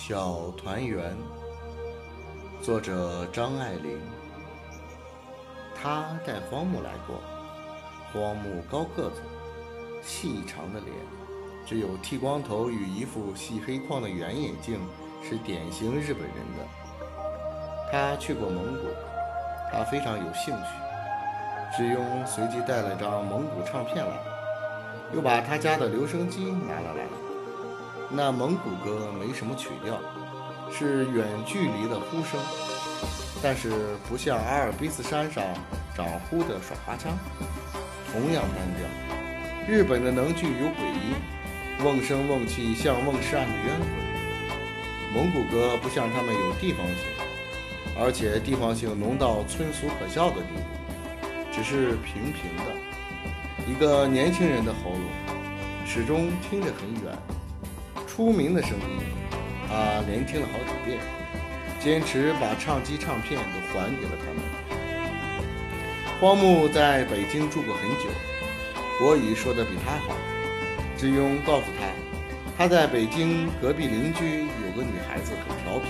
小团圆，作者张爱玲。他带荒木来过，荒木高个子，细长的脸，只有剃光头与一副细黑框的圆眼镜是典型日本人的。他去过蒙古，他非常有兴趣。志庸随即带了张蒙古唱片来，又把他家的留声机拿了来。那蒙古歌没什么曲调，是远距离的呼声，但是不像阿尔卑斯山上长呼的耍花枪，同样单调。日本的能剧有鬼音，瓮声瓮气像瓮氏案的冤魂。蒙古歌不像他们有地方性，而且地方性浓到村俗可笑的地步，只是平平的。一个年轻人的喉咙，始终听着很远。出名的声音，他连听了好几遍，坚持把唱机唱片都还给了他们。荒木在北京住过很久，国语说得比他好。志庸告诉他，他在北京隔壁邻居有个女孩子很调皮，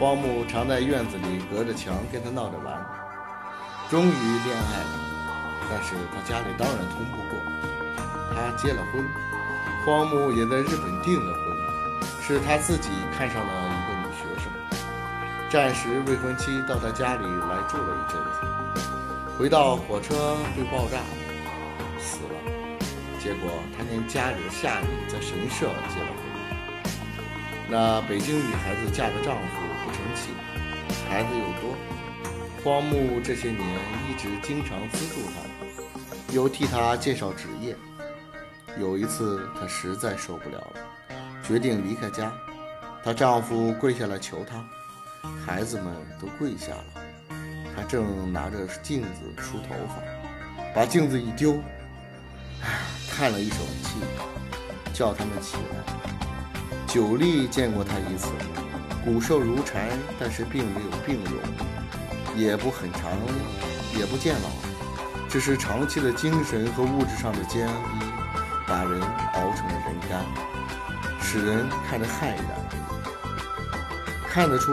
荒木常在院子里隔着墙跟她闹着玩。终于恋爱了，但是他家里当然通不过，他结了婚。荒木也在日本订了婚，是他自己看上了一个女学生，暂时未婚妻到他家里来住了一阵子，回到火车被爆炸死了，结果他跟家里的夏女在神社结了婚。那北京女孩子嫁的丈夫不成器，孩子又多，荒木这些年一直经常资助她，又替她介绍职业。有一次，她实在受不了了，决定离开家。她丈夫跪下来求她，孩子们都跪下了。她正拿着镜子梳头发，把镜子一丢，唉，叹了一口气，叫他们起来。久立见过她一次，骨瘦如柴，但是并没有病容，也不很长，也不见老，只是长期的精神和物质上的煎逼。把人熬成了人干，使人看着骇然。看得出，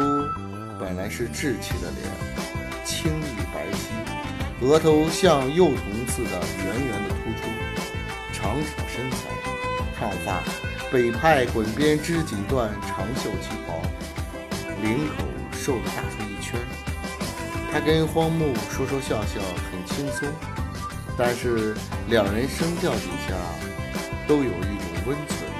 本来是稚气的脸，青玉白皙，额头像幼童似的圆圆的突出，长条身材，烫发，北派滚边织锦缎长袖旗袍，领口瘦得大出一圈。他跟荒木说说笑笑，很轻松，但是两人声调底下。都有一种温存。